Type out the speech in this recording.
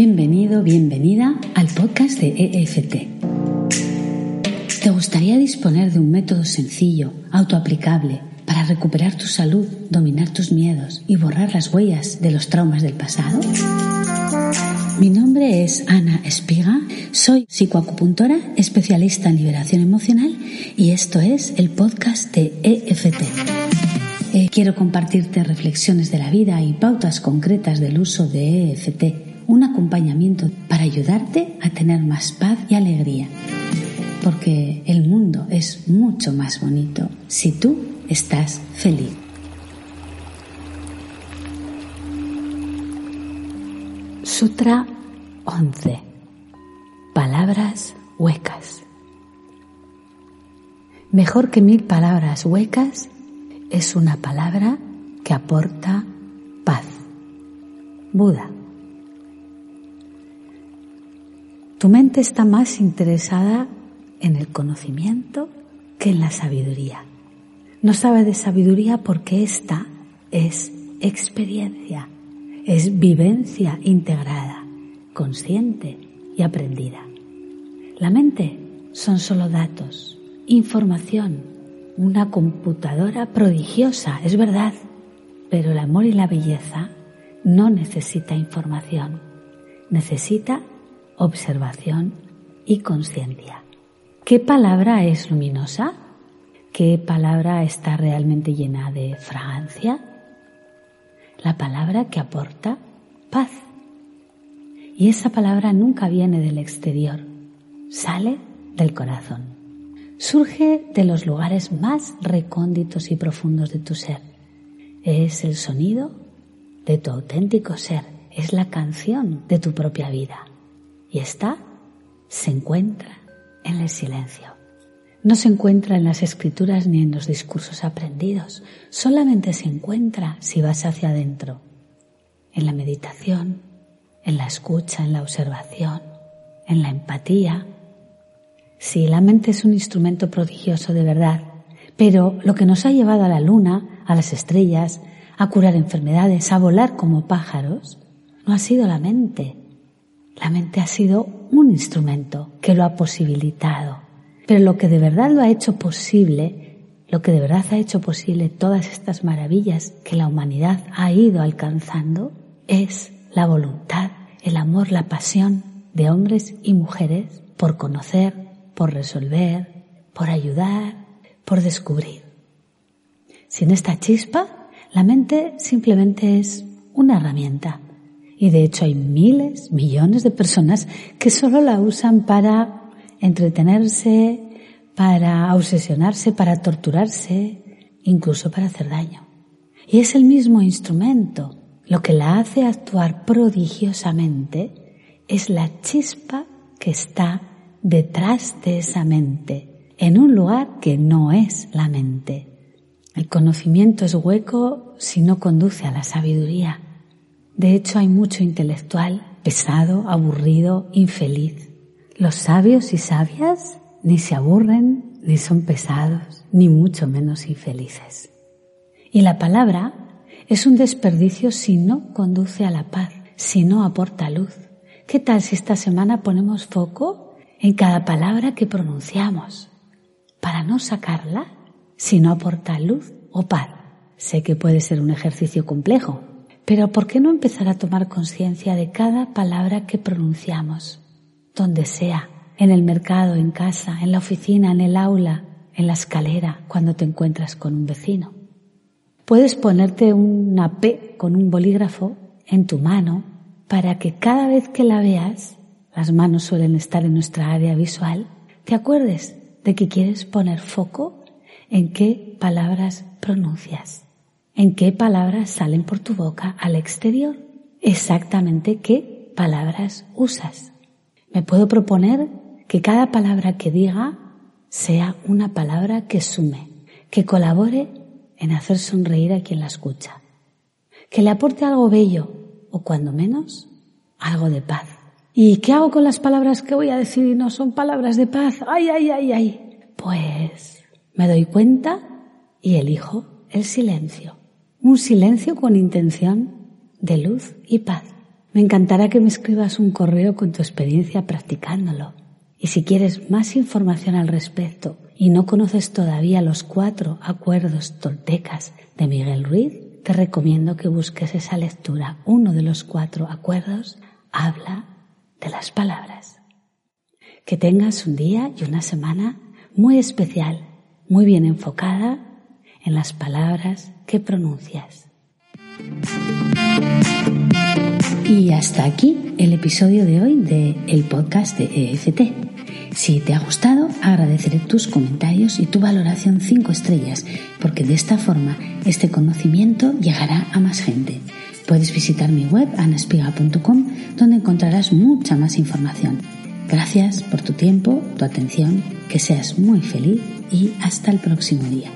Bienvenido, bienvenida al podcast de EFT. ¿Te gustaría disponer de un método sencillo, autoaplicable, para recuperar tu salud, dominar tus miedos y borrar las huellas de los traumas del pasado? Mi nombre es Ana Espiga, soy psicoacupuntora, especialista en liberación emocional y esto es el podcast de EFT. Eh, quiero compartirte reflexiones de la vida y pautas concretas del uso de EFT un acompañamiento para ayudarte a tener más paz y alegría. Porque el mundo es mucho más bonito si tú estás feliz. Sutra 11. Palabras huecas. Mejor que mil palabras huecas es una palabra que aporta paz. Buda. Tu mente está más interesada en el conocimiento que en la sabiduría. No sabe de sabiduría porque esta es experiencia, es vivencia integrada, consciente y aprendida. La mente son solo datos, información, una computadora prodigiosa, es verdad, pero el amor y la belleza no necesita información, necesita observación y conciencia. ¿Qué palabra es luminosa? ¿Qué palabra está realmente llena de fragancia? La palabra que aporta paz. Y esa palabra nunca viene del exterior, sale del corazón. Surge de los lugares más recónditos y profundos de tu ser. Es el sonido de tu auténtico ser, es la canción de tu propia vida y esta se encuentra en el silencio. No se encuentra en las escrituras ni en los discursos aprendidos, solamente se encuentra si vas hacia adentro, en la meditación, en la escucha, en la observación, en la empatía. Sí, la mente es un instrumento prodigioso de verdad, pero lo que nos ha llevado a la luna, a las estrellas, a curar enfermedades, a volar como pájaros, no ha sido la mente, la mente ha sido un instrumento que lo ha posibilitado. Pero lo que de verdad lo ha hecho posible, lo que de verdad ha hecho posible todas estas maravillas que la humanidad ha ido alcanzando, es la voluntad, el amor, la pasión de hombres y mujeres por conocer, por resolver, por ayudar, por descubrir. Sin esta chispa, la mente simplemente es una herramienta y de hecho hay miles, millones de personas que solo la usan para entretenerse, para obsesionarse, para torturarse, incluso para hacer daño. Y es el mismo instrumento. Lo que la hace actuar prodigiosamente es la chispa que está detrás de esa mente, en un lugar que no es la mente. El conocimiento es hueco si no conduce a la sabiduría. De hecho, hay mucho intelectual pesado, aburrido, infeliz. Los sabios y sabias ni se aburren, ni son pesados, ni mucho menos infelices. Y la palabra es un desperdicio si no conduce a la paz, si no aporta luz. ¿Qué tal si esta semana ponemos foco en cada palabra que pronunciamos para no sacarla si no aporta luz o paz? Sé que puede ser un ejercicio complejo, pero ¿por qué no empezar a tomar conciencia de cada palabra que pronunciamos, donde sea, en el mercado, en casa, en la oficina, en el aula, en la escalera, cuando te encuentras con un vecino? Puedes ponerte una P con un bolígrafo en tu mano para que cada vez que la veas, las manos suelen estar en nuestra área visual, te acuerdes de que quieres poner foco en qué palabras pronuncias en qué palabras salen por tu boca al exterior, exactamente qué palabras usas. Me puedo proponer que cada palabra que diga sea una palabra que sume, que colabore en hacer sonreír a quien la escucha, que le aporte algo bello o cuando menos algo de paz. ¿Y qué hago con las palabras que voy a decir y no son palabras de paz? Ay, ay, ay, ay. Pues me doy cuenta y elijo el silencio un silencio con intención de luz y paz. Me encantará que me escribas un correo con tu experiencia practicándolo. Y si quieres más información al respecto y no conoces todavía los cuatro acuerdos toltecas de Miguel Ruiz, te recomiendo que busques esa lectura. Uno de los cuatro acuerdos habla de las palabras. Que tengas un día y una semana muy especial, muy bien enfocada en las palabras que pronuncias. Y hasta aquí el episodio de hoy de el podcast de EFT. Si te ha gustado, agradeceré tus comentarios y tu valoración 5 estrellas, porque de esta forma este conocimiento llegará a más gente. Puedes visitar mi web anaspiga.com donde encontrarás mucha más información. Gracias por tu tiempo, tu atención, que seas muy feliz y hasta el próximo día.